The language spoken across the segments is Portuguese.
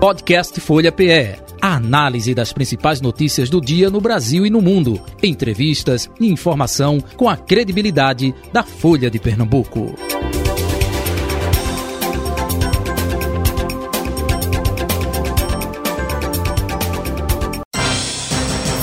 Podcast Folha PE. A análise das principais notícias do dia no Brasil e no mundo. Entrevistas e informação com a credibilidade da Folha de Pernambuco.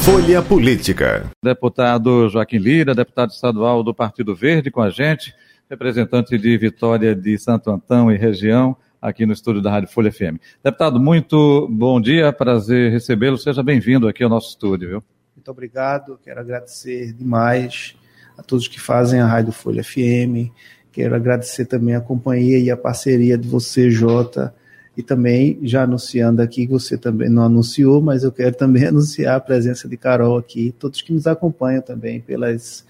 Folha Política. Deputado Joaquim Lira, deputado estadual do Partido Verde com a gente, representante de Vitória de Santo Antão e região aqui no estúdio da Rádio Folha FM. Deputado, muito bom dia, prazer recebê-lo. Seja bem-vindo aqui ao nosso estúdio, viu? Muito obrigado, quero agradecer demais a todos que fazem a Rádio Folha FM. Quero agradecer também a companhia e a parceria de você, Jota, e também já anunciando aqui você também não anunciou, mas eu quero também anunciar a presença de Carol aqui, todos que nos acompanham também pelas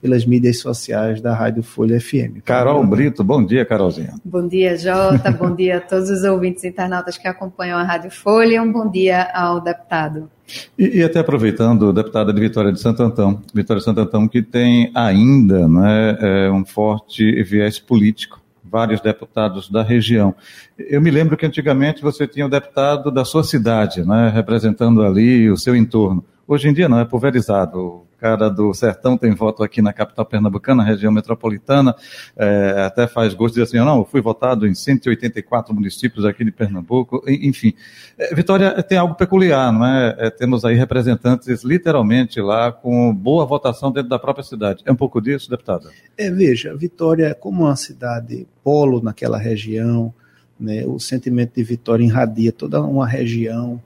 pelas mídias sociais da Rádio Folha FM. Carol Brito, bom dia, Carolzinha. Bom dia, Jota, bom dia a todos os ouvintes internautas que acompanham a Rádio Folha, um bom dia ao deputado. E, e, até aproveitando, deputada de Vitória de Santo Antão, Vitória de Santo Antão, que tem ainda né, é, um forte viés político, vários deputados da região. Eu me lembro que antigamente você tinha o deputado da sua cidade, né, representando ali o seu entorno. Hoje em dia não, é pulverizado cara do sertão tem voto aqui na capital pernambucana, região metropolitana, é, até faz gosto de dizer assim, não, eu fui votado em 184 municípios aqui de Pernambuco, enfim. É, Vitória tem algo peculiar, não é? é? Temos aí representantes literalmente lá com boa votação dentro da própria cidade. É um pouco disso, deputada? É, veja, Vitória, é como uma cidade polo naquela região, né, o sentimento de Vitória irradia toda uma região,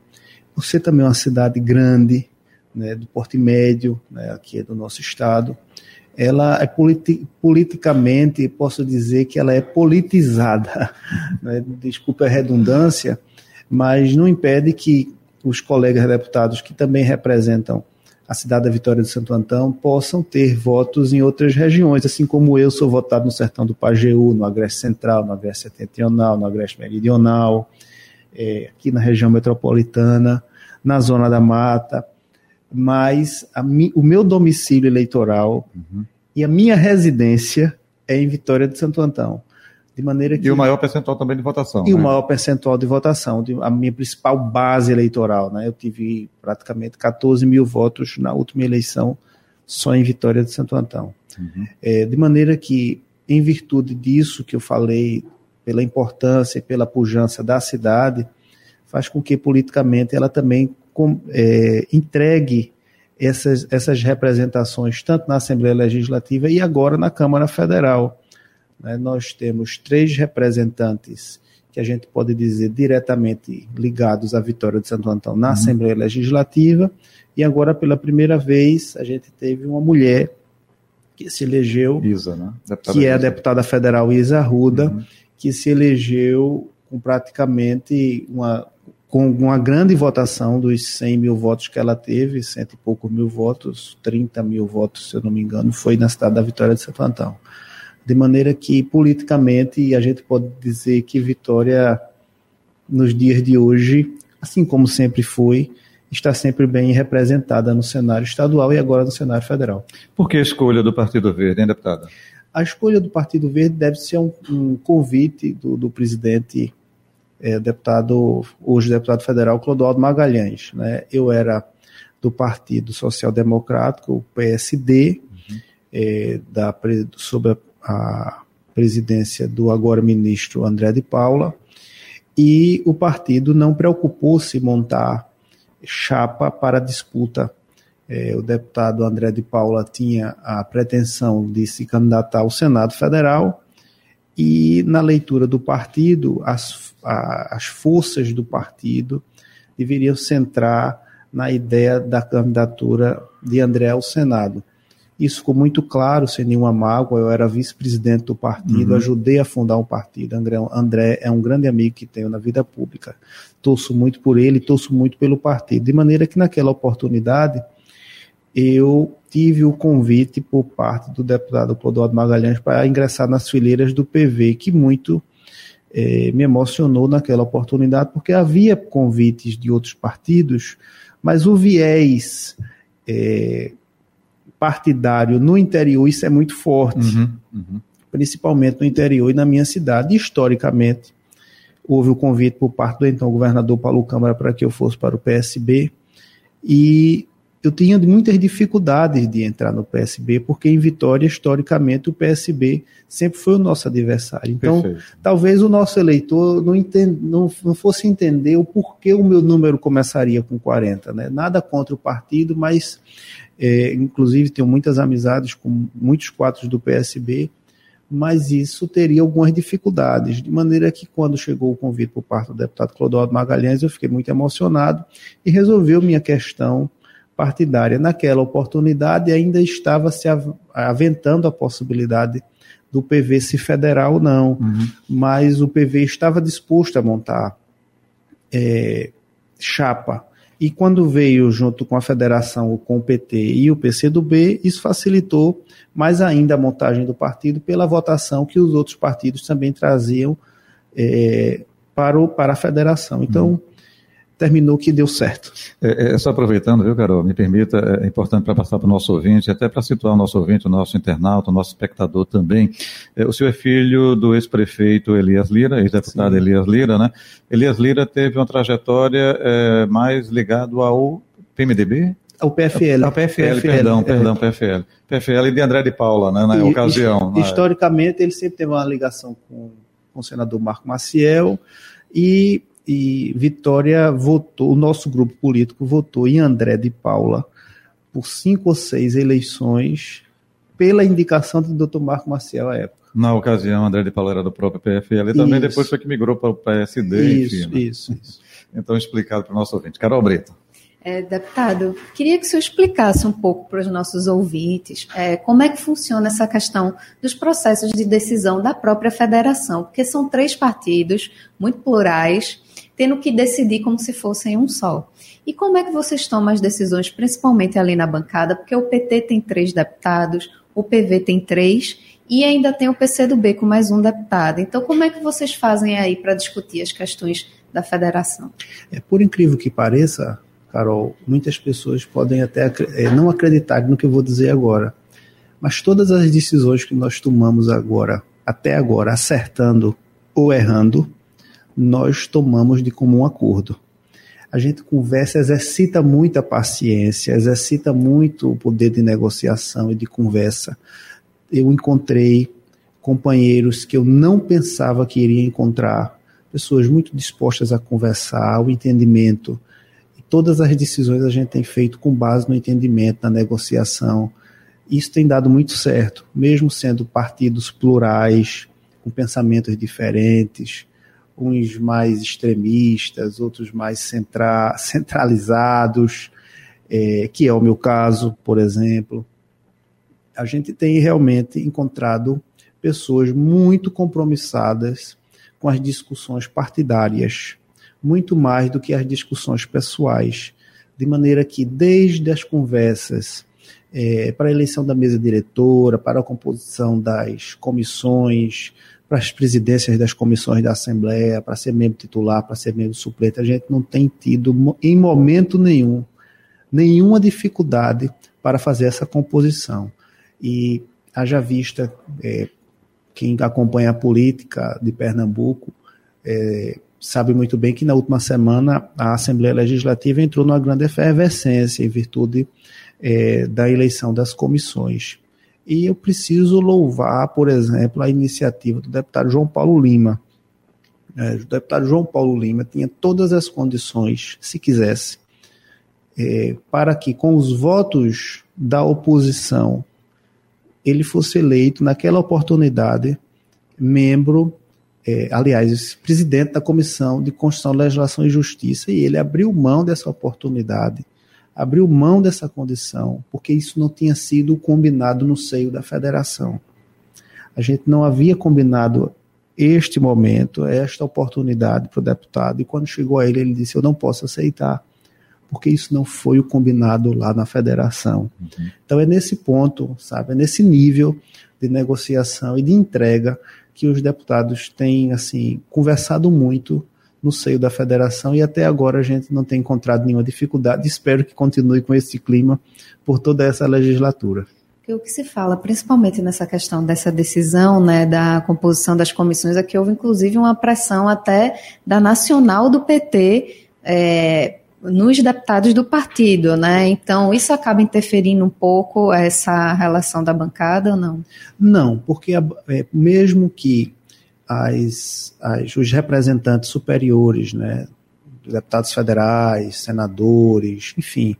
por ser também uma cidade grande, né, do porte médio, né, aqui do nosso estado, ela é politi politicamente, posso dizer que ela é politizada. Né, desculpe a redundância, mas não impede que os colegas deputados que também representam a cidade da Vitória de Santo Antão possam ter votos em outras regiões, assim como eu sou votado no sertão do Pajeú, no Agreste Central, no Agreste Setentrional, no Agreste Meridional, é, aqui na região metropolitana, na Zona da Mata mas mi, o meu domicílio eleitoral uhum. e a minha residência é em Vitória de Santo Antão. De maneira que, e o maior percentual também de votação. E né? o maior percentual de votação, de, a minha principal base eleitoral. Né? Eu tive praticamente 14 mil votos na última eleição só em Vitória de Santo Antão. Uhum. É, de maneira que, em virtude disso que eu falei, pela importância e pela pujança da cidade, faz com que politicamente ela também com, é, entregue essas, essas representações, tanto na Assembleia Legislativa e agora na Câmara Federal. Né? Nós temos três representantes que a gente pode dizer diretamente ligados à vitória de Santo Antão na uhum. Assembleia Legislativa, e agora, pela primeira vez, a gente teve uma mulher que se elegeu, Isa, né? que é a deputada federal Isa Arruda, uhum. que se elegeu com praticamente uma com uma grande votação dos 100 mil votos que ela teve, cento e poucos mil votos, 30 mil votos, se eu não me engano, foi na cidade da Vitória de Santo Antão. De maneira que, politicamente, a gente pode dizer que Vitória, nos dias de hoje, assim como sempre foi, está sempre bem representada no cenário estadual e agora no cenário federal. Por que a escolha do Partido Verde, hein, deputada? A escolha do Partido Verde deve ser um, um convite do, do presidente é, deputado, hoje deputado federal, Clodoaldo Magalhães. Né? Eu era do Partido Social Democrático, o PSD, uhum. é, da, sob a, presidência do agora ministro André de Paula, e o partido não preocupou-se em montar chapa para disputa. É, o deputado André de Paula tinha a pretensão de se candidatar ao Senado Federal e na leitura do partido, as, a, as forças do partido deveriam centrar na ideia da candidatura de André ao Senado. Isso ficou muito claro, sem nenhuma mágoa. Eu era vice-presidente do partido, uhum. ajudei a fundar um partido. André, André é um grande amigo que tenho na vida pública. Torço muito por ele, torço muito pelo partido. De maneira que, naquela oportunidade, eu tive o convite por parte do deputado Clodoaldo Magalhães para ingressar nas fileiras do PV, que muito eh, me emocionou naquela oportunidade, porque havia convites de outros partidos, mas o viés eh, partidário no interior, isso é muito forte, uhum, uhum. principalmente no interior e na minha cidade. Historicamente, houve o convite por parte do então governador Paulo Câmara para que eu fosse para o PSB e eu tinha muitas dificuldades de entrar no PSB, porque em Vitória, historicamente, o PSB sempre foi o nosso adversário. Então, Perfeito. talvez o nosso eleitor não, entend, não, não, fosse entender o porquê o meu número começaria com 40. Né? Nada contra o partido, mas, é, inclusive, tenho muitas amizades com muitos quadros do PSB, mas isso teria algumas dificuldades, de maneira que quando chegou o convite por parte do deputado Clodoaldo Magalhães, eu fiquei muito emocionado e resolveu minha questão partidária. Naquela oportunidade ainda estava se aventando a possibilidade do PV se federar ou não, uhum. mas o PV estava disposto a montar é, chapa. E quando veio junto com a federação, com o PT e o PCdoB, isso facilitou mais ainda a montagem do partido pela votação que os outros partidos também traziam é, para, o, para a federação. Então, uhum terminou que deu certo. É, é, só aproveitando, viu, Carol, me permita, é importante para passar para o nosso ouvinte, até para situar o nosso ouvinte, o nosso internauta, o nosso espectador também. É, o senhor é filho do ex-prefeito Elias Lira, ex-deputado Elias Lira, né? Elias Lira teve uma trajetória é, mais ligada ao PMDB? Ao PFL. Ao PFL, PFL perdão, é. perdão, PFL. PFL de André de Paula, né, na e, ocasião. Historicamente, ele sempre teve uma ligação com, com o senador Marco Maciel e e Vitória votou, o nosso grupo político votou em André de Paula por cinco ou seis eleições pela indicação do Dr. Marco Maciel à época. Na ocasião, André de Paula era do próprio PFL e também isso. depois foi que migrou para o PSD. Isso, enfim, né? isso, isso. Então, explicado para o nosso ouvinte. Carol Brito. É, deputado, queria que o senhor explicasse um pouco para os nossos ouvintes é, como é que funciona essa questão dos processos de decisão da própria federação, porque são três partidos muito plurais tendo que decidir como se fossem um só. E como é que vocês tomam as decisões, principalmente ali na bancada? Porque o PT tem três deputados, o PV tem três e ainda tem o PCdoB com mais um deputado. Então, como é que vocês fazem aí para discutir as questões da federação? É, por incrível que pareça, Carol, muitas pessoas podem até é, não acreditar no que eu vou dizer agora, mas todas as decisões que nós tomamos agora, até agora, acertando ou errando, nós tomamos de comum acordo. A gente conversa, exercita muita paciência, exercita muito o poder de negociação e de conversa. Eu encontrei companheiros que eu não pensava que iria encontrar, pessoas muito dispostas a conversar, ao entendimento. Todas as decisões a gente tem feito com base no entendimento, na negociação. Isso tem dado muito certo, mesmo sendo partidos plurais, com pensamentos diferentes, uns mais extremistas, outros mais centra centralizados, é, que é o meu caso, por exemplo. A gente tem realmente encontrado pessoas muito compromissadas com as discussões partidárias, muito mais do que as discussões pessoais, de maneira que desde as conversas é, para a eleição da mesa diretora, para a composição das comissões, para as presidências das comissões da Assembleia, para ser membro titular, para ser membro suplente, a gente não tem tido, em momento nenhum, nenhuma dificuldade para fazer essa composição. E haja vista, é, quem acompanha a política de Pernambuco é, sabe muito bem que na última semana a Assembleia Legislativa entrou numa grande efervescência em virtude é, da eleição das comissões. E eu preciso louvar, por exemplo, a iniciativa do deputado João Paulo Lima. É, o deputado João Paulo Lima tinha todas as condições, se quisesse, é, para que com os votos da oposição ele fosse eleito naquela oportunidade membro, é, aliás, presidente da Comissão de Constituição, Legislação e Justiça, e ele abriu mão dessa oportunidade abriu mão dessa condição, porque isso não tinha sido combinado no seio da federação. A gente não havia combinado este momento, esta oportunidade para o deputado, e quando chegou a ele, ele disse: Eu não posso aceitar, porque isso não foi o combinado lá na federação. Uhum. Então é nesse ponto, sabe, é nesse nível de negociação e de entrega que os deputados têm assim conversado muito no seio da federação e até agora a gente não tem encontrado nenhuma dificuldade. Espero que continue com esse clima por toda essa legislatura. O que se fala, principalmente nessa questão dessa decisão, né, da composição das comissões, é que houve inclusive uma pressão até da nacional do PT é, nos deputados do partido, né? Então isso acaba interferindo um pouco essa relação da bancada ou não? Não, porque é, mesmo que as, as, os representantes superiores, né, deputados federais, senadores, enfim,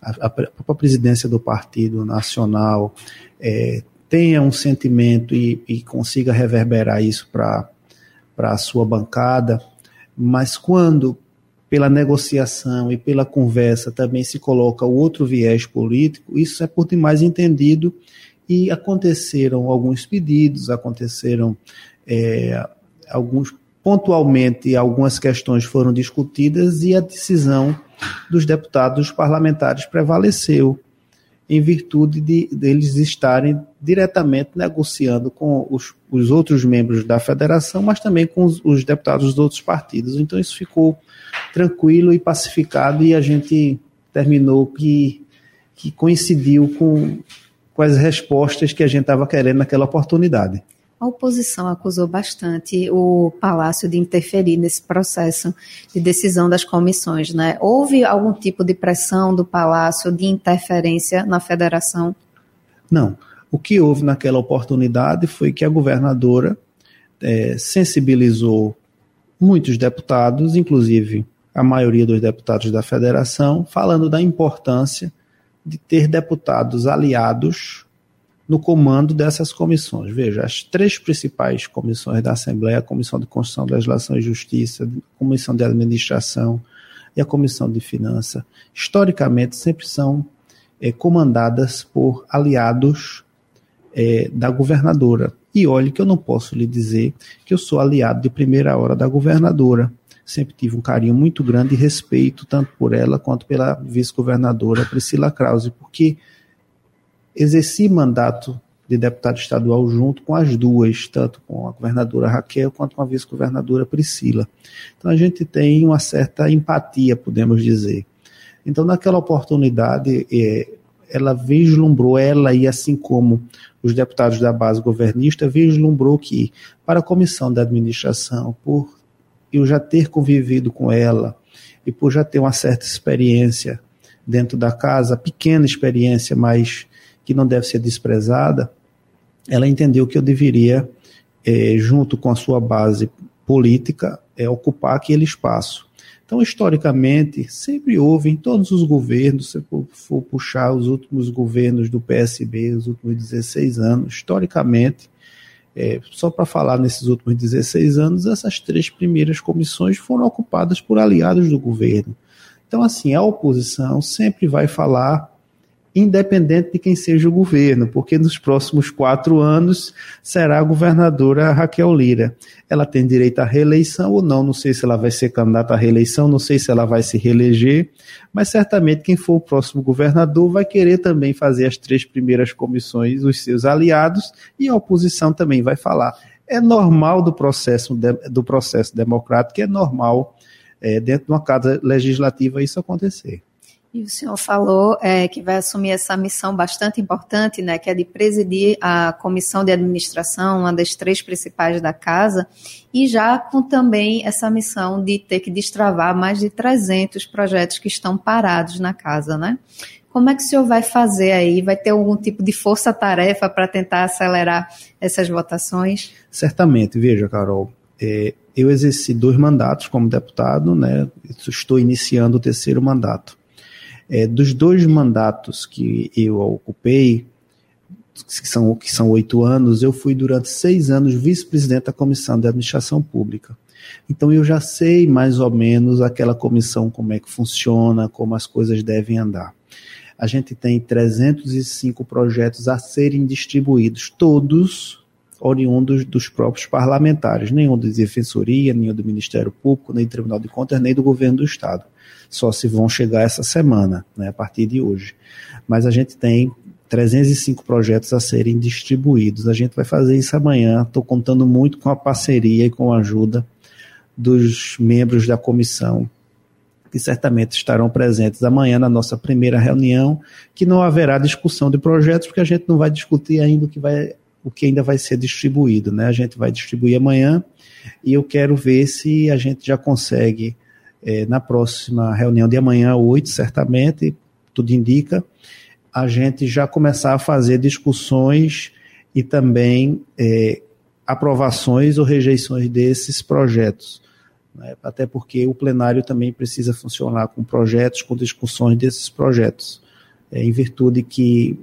a, a própria presidência do Partido Nacional é, tenha um sentimento e, e consiga reverberar isso para a sua bancada, mas quando pela negociação e pela conversa também se coloca outro viés político, isso é por demais entendido. E aconteceram alguns pedidos, aconteceram é, alguns pontualmente algumas questões foram discutidas e a decisão dos deputados parlamentares prevaleceu em virtude de deles estarem diretamente negociando com os, os outros membros da federação, mas também com os, os deputados dos outros partidos. Então isso ficou tranquilo e pacificado e a gente terminou que, que coincidiu com, com as respostas que a gente estava querendo naquela oportunidade. A oposição acusou bastante o Palácio de interferir nesse processo de decisão das comissões. Né? Houve algum tipo de pressão do Palácio de interferência na federação? Não. O que houve naquela oportunidade foi que a governadora é, sensibilizou muitos deputados, inclusive a maioria dos deputados da federação, falando da importância de ter deputados aliados no comando dessas comissões. Veja, as três principais comissões da Assembleia, a Comissão de Constituição, Legislação e Justiça, a Comissão de Administração e a Comissão de Finança, historicamente sempre são é, comandadas por aliados é, da governadora. E olhe que eu não posso lhe dizer que eu sou aliado de primeira hora da governadora. Sempre tive um carinho muito grande e respeito tanto por ela quanto pela vice-governadora Priscila Krause, porque exerci mandato de deputado estadual junto com as duas, tanto com a governadora Raquel quanto com a vice-governadora Priscila. Então a gente tem uma certa empatia, podemos dizer. Então naquela oportunidade, é, ela vislumbrou, ela e assim como os deputados da base governista, vislumbrou que para a comissão da administração, por eu já ter convivido com ela e por já ter uma certa experiência dentro da casa, pequena experiência, mas que não deve ser desprezada, ela entendeu que eu deveria, é, junto com a sua base política, é, ocupar aquele espaço. Então, historicamente, sempre houve em todos os governos, se for puxar os últimos governos do PSB, os últimos 16 anos, historicamente, é, só para falar nesses últimos 16 anos, essas três primeiras comissões foram ocupadas por aliados do governo. Então, assim, a oposição sempre vai falar independente de quem seja o governo, porque nos próximos quatro anos será a governadora Raquel Lira. Ela tem direito à reeleição ou não, não sei se ela vai ser candidata à reeleição, não sei se ela vai se reeleger, mas certamente quem for o próximo governador vai querer também fazer as três primeiras comissões, os seus aliados, e a oposição também vai falar. É normal do processo, do processo democrático, é normal é, dentro de uma casa legislativa isso acontecer. E o senhor falou é, que vai assumir essa missão bastante importante, né, que é de presidir a comissão de administração, uma das três principais da casa, e já com também essa missão de ter que destravar mais de 300 projetos que estão parados na casa, né? Como é que o senhor vai fazer aí? Vai ter algum tipo de força-tarefa para tentar acelerar essas votações? Certamente, veja, Carol, é, eu exerci dois mandatos como deputado, né? Estou iniciando o terceiro mandato. É, dos dois mandatos que eu ocupei, que são, que são oito anos, eu fui durante seis anos vice-presidente da Comissão de Administração Pública. Então eu já sei mais ou menos aquela comissão como é que funciona, como as coisas devem andar. A gente tem 305 projetos a serem distribuídos, todos oriundos dos próprios parlamentares, nenhum da Defensoria, nenhum do Ministério Público, nem do Tribunal de Contas, nem do Governo do Estado só se vão chegar essa semana, né, a partir de hoje. Mas a gente tem 305 projetos a serem distribuídos. A gente vai fazer isso amanhã. Estou contando muito com a parceria e com a ajuda dos membros da comissão que certamente estarão presentes amanhã na nossa primeira reunião, que não haverá discussão de projetos, porque a gente não vai discutir ainda o que, vai, o que ainda vai ser distribuído. Né? A gente vai distribuir amanhã e eu quero ver se a gente já consegue, é, na próxima reunião de amanhã, 8, certamente, tudo indica, a gente já começar a fazer discussões e também é, aprovações ou rejeições desses projetos. Né? Até porque o plenário também precisa funcionar com projetos, com discussões desses projetos. É, em virtude que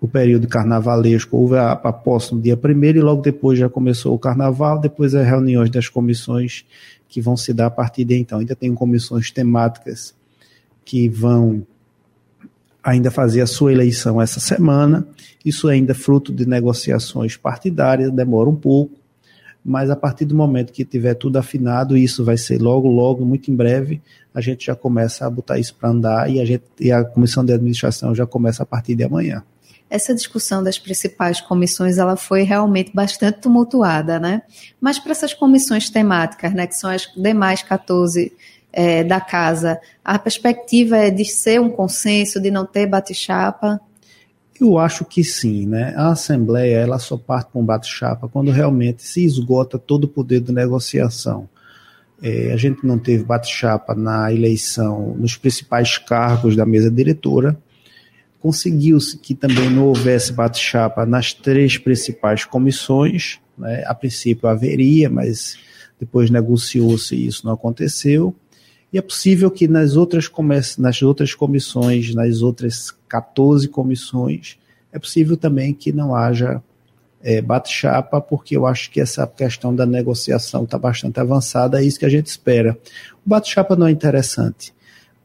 o período carnavalesco houve a, a posse no dia primeiro e logo depois já começou o carnaval, depois as reuniões das comissões que vão se dar a partir de então. Ainda tem comissões temáticas que vão ainda fazer a sua eleição essa semana. Isso ainda é fruto de negociações partidárias, demora um pouco, mas a partir do momento que tiver tudo afinado, isso vai ser logo, logo, muito em breve, a gente já começa a botar isso para andar e a, gente, e a comissão de administração já começa a partir de amanhã. Essa discussão das principais comissões, ela foi realmente bastante tumultuada, né? Mas para essas comissões temáticas, né, que são as demais 14 é, da casa, a perspectiva é de ser um consenso, de não ter bate-chapa? Eu acho que sim, né? A Assembleia ela só parte com bate-chapa quando realmente se esgota todo o poder de negociação. É, a gente não teve bate-chapa na eleição nos principais cargos da mesa diretora. Conseguiu-se que também não houvesse bate-chapa nas três principais comissões. Né? A princípio haveria, mas depois negociou-se e isso não aconteceu. E é possível que nas outras, nas outras comissões, nas outras 14 comissões, é possível também que não haja é, bate-chapa, porque eu acho que essa questão da negociação está bastante avançada, é isso que a gente espera. O bate-chapa não é interessante.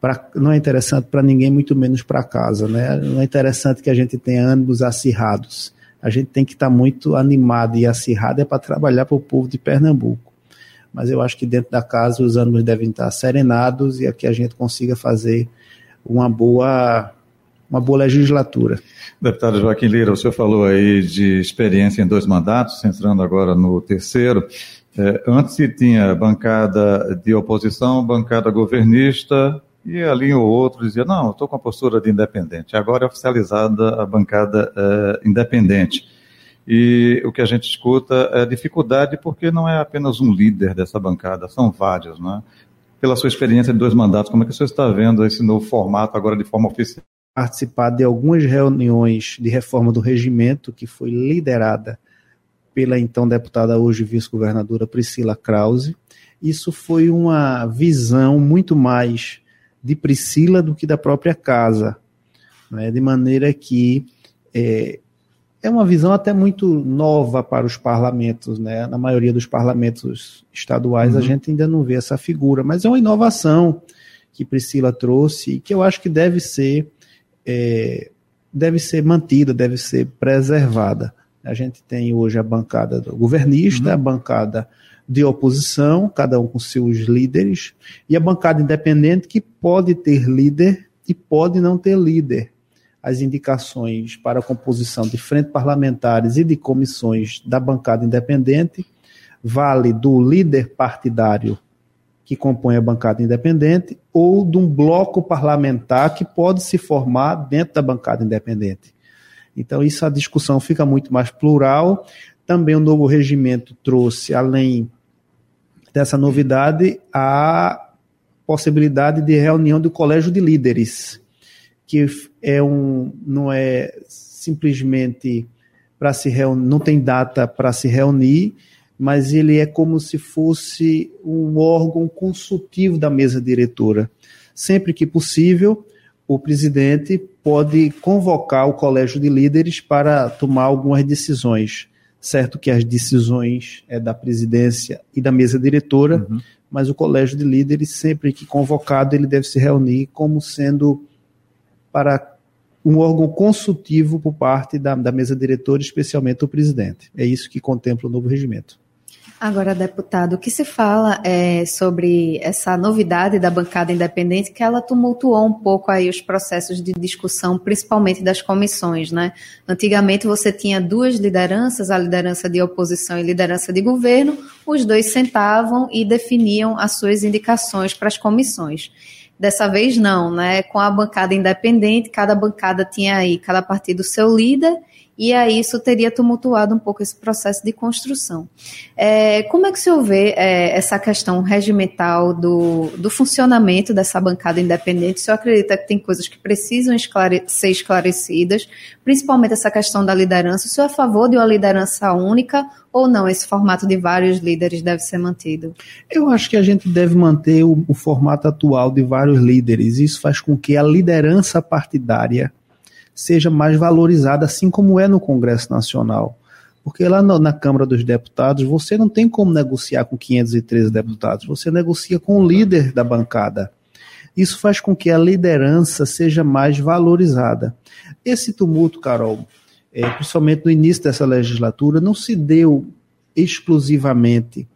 Pra, não é interessante para ninguém, muito menos para casa. Né? Não é interessante que a gente tenha ânimos acirrados. A gente tem que estar tá muito animado e acirrado é para trabalhar para o povo de Pernambuco mas eu acho que dentro da casa os ânimos devem estar serenados e aqui a gente consiga fazer uma boa uma boa legislatura. Deputado Joaquim Lira, o senhor falou aí de experiência em dois mandatos, entrando agora no terceiro. É, antes tinha bancada de oposição, bancada governista, e ali o outro dizia, não, estou com a postura de independente. Agora é oficializada a bancada é, independente. E o que a gente escuta é dificuldade porque não é apenas um líder dessa bancada, são vários, né? Pela sua experiência de dois mandatos, como é que você está vendo esse novo formato agora de forma oficial? Participar de algumas reuniões de reforma do regimento que foi liderada pela então deputada hoje vice-governadora Priscila Krause. Isso foi uma visão muito mais de Priscila do que da própria casa, né? de maneira que é, é uma visão até muito nova para os parlamentos, né? Na maioria dos parlamentos estaduais uhum. a gente ainda não vê essa figura, mas é uma inovação que Priscila trouxe e que eu acho que deve ser é, deve ser mantida, deve ser preservada. A gente tem hoje a bancada do governista, uhum. a bancada de oposição, cada um com seus líderes, e a bancada independente que pode ter líder e pode não ter líder as indicações para a composição de frente parlamentares e de comissões da bancada independente vale do líder partidário que compõe a bancada independente ou de um bloco parlamentar que pode se formar dentro da bancada independente. Então, isso a discussão fica muito mais plural. Também o novo regimento trouxe, além dessa novidade, a possibilidade de reunião do colégio de líderes que é um, não é simplesmente para se reunir, não tem data para se reunir, mas ele é como se fosse um órgão consultivo da mesa diretora. Sempre que possível, o presidente pode convocar o colégio de líderes para tomar algumas decisões. Certo que as decisões é da presidência e da mesa diretora, uhum. mas o colégio de líderes, sempre que convocado, ele deve se reunir como sendo para um órgão consultivo por parte da, da mesa diretora, especialmente o presidente. É isso que contempla o novo regimento. Agora, deputado, o que se fala é sobre essa novidade da bancada independente, que ela tumultuou um pouco aí os processos de discussão, principalmente das comissões, né? Antigamente você tinha duas lideranças, a liderança de oposição e liderança de governo, os dois sentavam e definiam as suas indicações para as comissões. Dessa vez não, né? Com a bancada independente, cada bancada tinha aí, cada partido seu líder, e aí isso teria tumultuado um pouco esse processo de construção. É, como é que o senhor vê é, essa questão regimental do, do funcionamento dessa bancada independente? O senhor acredita que tem coisas que precisam esclare ser esclarecidas, principalmente essa questão da liderança? O senhor é a favor de uma liderança única ou não? Esse formato de vários líderes deve ser mantido? Eu acho que a gente deve manter o, o formato atual de vários líderes. Isso faz com que a liderança partidária seja mais valorizada, assim como é no Congresso Nacional. Porque lá na Câmara dos Deputados, você não tem como negociar com 513 deputados, você negocia com o líder da bancada. Isso faz com que a liderança seja mais valorizada. Esse tumulto, Carol, é, principalmente no início dessa legislatura, não se deu exclusivamente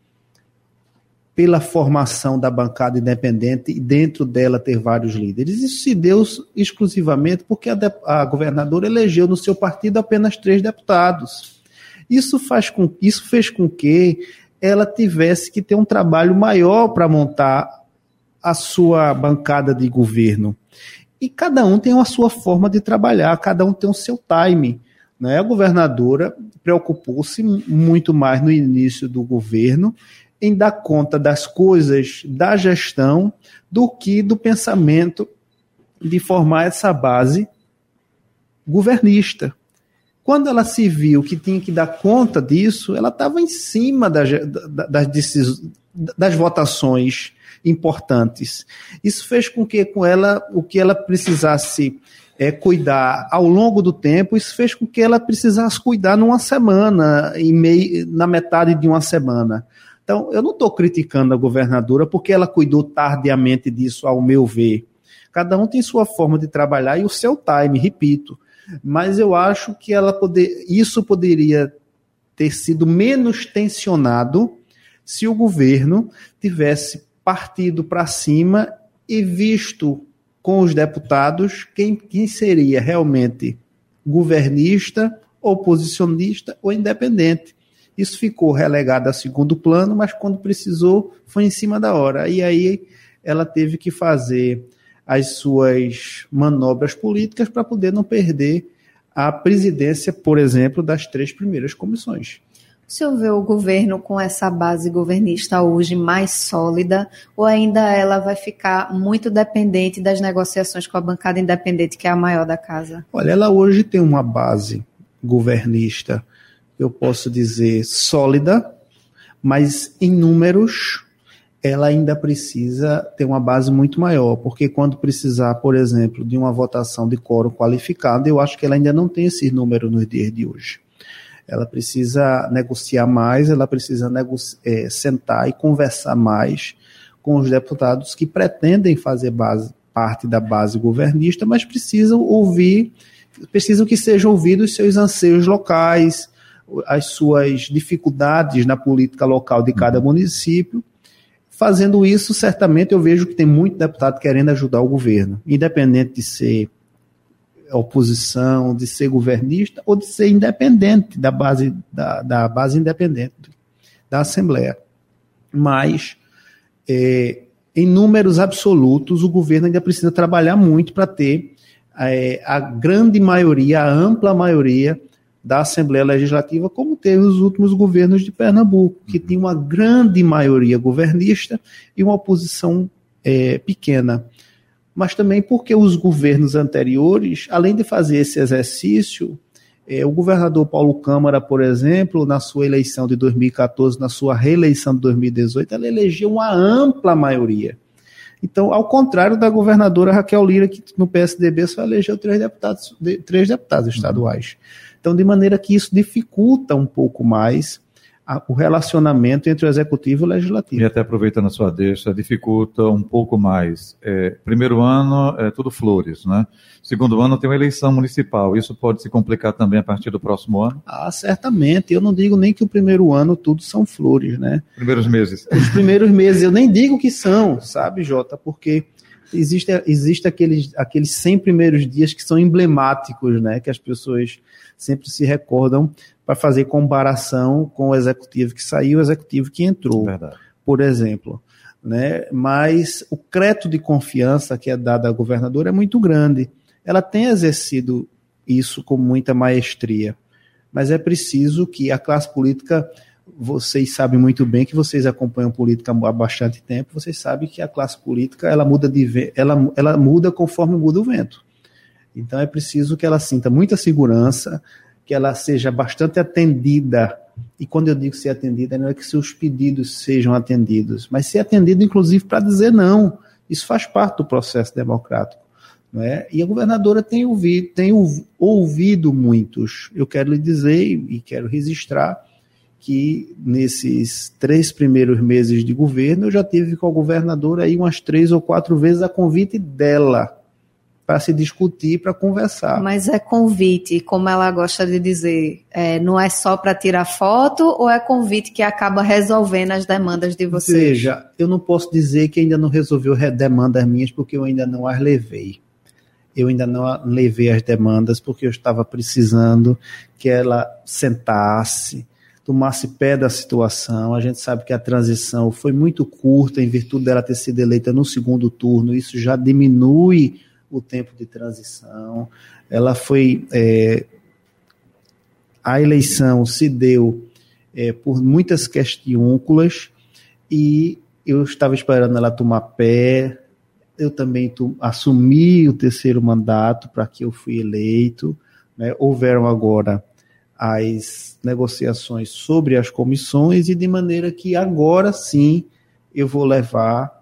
pela formação da bancada independente e dentro dela ter vários líderes. Isso se deu exclusivamente porque a, a governadora elegeu no seu partido apenas três deputados. Isso, faz com, isso fez com que ela tivesse que ter um trabalho maior para montar a sua bancada de governo. E cada um tem a sua forma de trabalhar, cada um tem o seu time. Né? A governadora preocupou-se muito mais no início do governo em dar conta das coisas da gestão do que do pensamento de formar essa base governista. Quando ela se viu que tinha que dar conta disso, ela estava em cima das, das, decis... das votações importantes. Isso fez com que com ela o que ela precisasse é, cuidar ao longo do tempo, isso fez com que ela precisasse cuidar numa semana, e meio, na metade de uma semana. Então, eu não estou criticando a governadora porque ela cuidou tardiamente disso, ao meu ver. Cada um tem sua forma de trabalhar e o seu time, repito. Mas eu acho que ela poder, isso poderia ter sido menos tensionado se o governo tivesse partido para cima e visto com os deputados quem, quem seria realmente governista, oposicionista ou independente. Isso ficou relegado a segundo plano, mas quando precisou, foi em cima da hora. E aí ela teve que fazer as suas manobras políticas para poder não perder a presidência, por exemplo, das três primeiras comissões. O senhor vê o governo com essa base governista hoje mais sólida ou ainda ela vai ficar muito dependente das negociações com a bancada independente, que é a maior da casa? Olha, ela hoje tem uma base governista eu posso dizer, sólida, mas em números ela ainda precisa ter uma base muito maior, porque quando precisar, por exemplo, de uma votação de quórum qualificado, eu acho que ela ainda não tem esse número nos dias de hoje. Ela precisa negociar mais, ela precisa é, sentar e conversar mais com os deputados que pretendem fazer base, parte da base governista, mas precisam ouvir, precisam que sejam ouvidos seus anseios locais, as suas dificuldades na política local de cada município. Fazendo isso, certamente eu vejo que tem muito deputado querendo ajudar o governo, independente de ser oposição, de ser governista ou de ser independente da base da, da base independente da Assembleia. Mas é, em números absolutos, o governo ainda precisa trabalhar muito para ter é, a grande maioria, a ampla maioria da Assembleia Legislativa, como teve os últimos governos de Pernambuco, que tinha uma grande maioria governista e uma oposição é, pequena. Mas também porque os governos anteriores, além de fazer esse exercício, é, o governador Paulo Câmara, por exemplo, na sua eleição de 2014, na sua reeleição de 2018, ela elegeu uma ampla maioria. Então, ao contrário da governadora Raquel Lira, que no PSDB só elegeu três deputados, três deputados estaduais. Então, de maneira que isso dificulta um pouco mais a, o relacionamento entre o executivo e o legislativo. E até aproveitando a sua deixa, dificulta um pouco mais. É, primeiro ano é tudo flores, né? Segundo ano tem uma eleição municipal. Isso pode se complicar também a partir do próximo ano? Ah, certamente. Eu não digo nem que o primeiro ano tudo são flores, né? Primeiros meses. Os primeiros meses, eu nem digo que são, sabe, Jota? Porque existe, existe aqueles, aqueles 100 primeiros dias que são emblemáticos, né? Que as pessoas sempre se recordam para fazer comparação com o executivo que saiu e o executivo que entrou. Verdade. Por exemplo, né? mas o crédito de confiança que é dado à governadora é muito grande. Ela tem exercido isso com muita maestria, mas é preciso que a classe política vocês sabem muito bem que vocês acompanham política há bastante tempo, vocês sabem que a classe política ela muda de ela, ela muda conforme muda o vento. Então é preciso que ela sinta muita segurança, que ela seja bastante atendida. E quando eu digo ser atendida, não é que seus pedidos sejam atendidos, mas ser atendido, inclusive, para dizer não. Isso faz parte do processo democrático. É? E a governadora tem ouvido, tem ouvido muitos. Eu quero lhe dizer e quero registrar que nesses três primeiros meses de governo eu já tive com a governadora aí umas três ou quatro vezes a convite dela para se discutir, para conversar. Mas é convite, como ela gosta de dizer, é, não é só para tirar foto ou é convite que acaba resolvendo as demandas de vocês? Veja, eu não posso dizer que ainda não resolveu demandas minhas porque eu ainda não as levei. Eu ainda não levei as demandas porque eu estava precisando que ela sentasse, tomasse pé da situação. A gente sabe que a transição foi muito curta em virtude dela ter sido eleita no segundo turno. Isso já diminui o tempo de transição. Ela foi. É, a eleição se deu é, por muitas questiúnculas e eu estava esperando ela tomar pé. Eu também assumi o terceiro mandato para que eu fui eleito. Né? Houveram agora as negociações sobre as comissões e de maneira que agora sim eu vou levar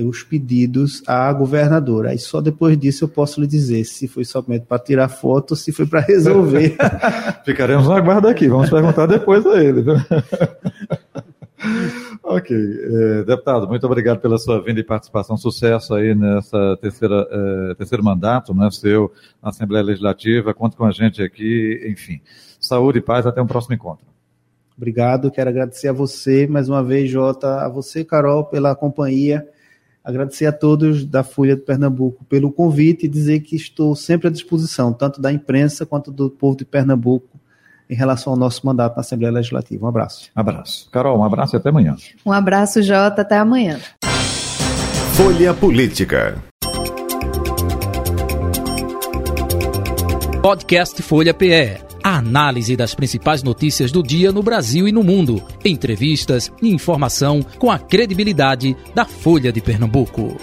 os pedidos à governadora. Aí só depois disso eu posso lhe dizer se foi somente para tirar foto ou se foi para resolver. Ficaremos na guarda aqui, vamos perguntar depois a ele. ok. É, deputado, muito obrigado pela sua vinda e participação. Sucesso aí nessa terceira, é, terceiro mandato, né, seu na Assembleia Legislativa. Conta com a gente aqui, enfim. Saúde e paz, até um próximo encontro. Obrigado, quero agradecer a você mais uma vez, Jota, a você, Carol, pela companhia Agradecer a todos da Folha de Pernambuco pelo convite e dizer que estou sempre à disposição, tanto da imprensa quanto do povo de Pernambuco, em relação ao nosso mandato na Assembleia Legislativa. Um abraço. Abraço. Carol, um abraço e até amanhã. Um abraço, Jota. Até amanhã. Folha Política. Podcast Folha PE a análise das principais notícias do dia no Brasil e no mundo, entrevistas e informação com a credibilidade da Folha de Pernambuco.